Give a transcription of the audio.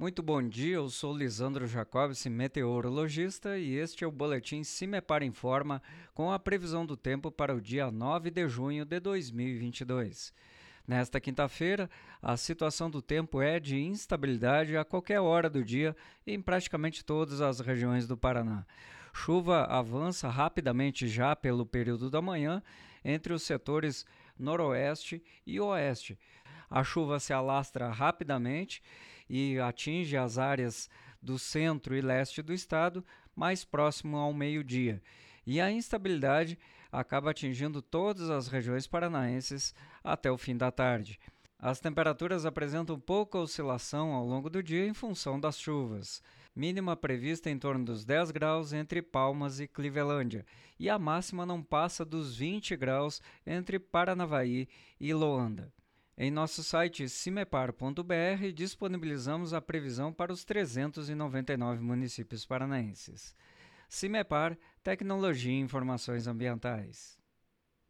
Muito bom dia, eu sou Lisandro Jacobs, meteorologista, e este é o boletim Cimepar Informa com a previsão do tempo para o dia 9 de junho de 2022. Nesta quinta-feira, a situação do tempo é de instabilidade a qualquer hora do dia em praticamente todas as regiões do Paraná. Chuva avança rapidamente já pelo período da manhã entre os setores noroeste e oeste. A chuva se alastra rapidamente e atinge as áreas do centro e leste do estado mais próximo ao meio-dia. E a instabilidade acaba atingindo todas as regiões paranaenses até o fim da tarde. As temperaturas apresentam pouca oscilação ao longo do dia em função das chuvas. Mínima prevista em torno dos 10 graus entre Palmas e Clevelândia, e a máxima não passa dos 20 graus entre Paranavaí e Loanda. Em nosso site cimepar.br disponibilizamos a previsão para os 399 municípios paranaenses. Cimepar Tecnologia e Informações Ambientais.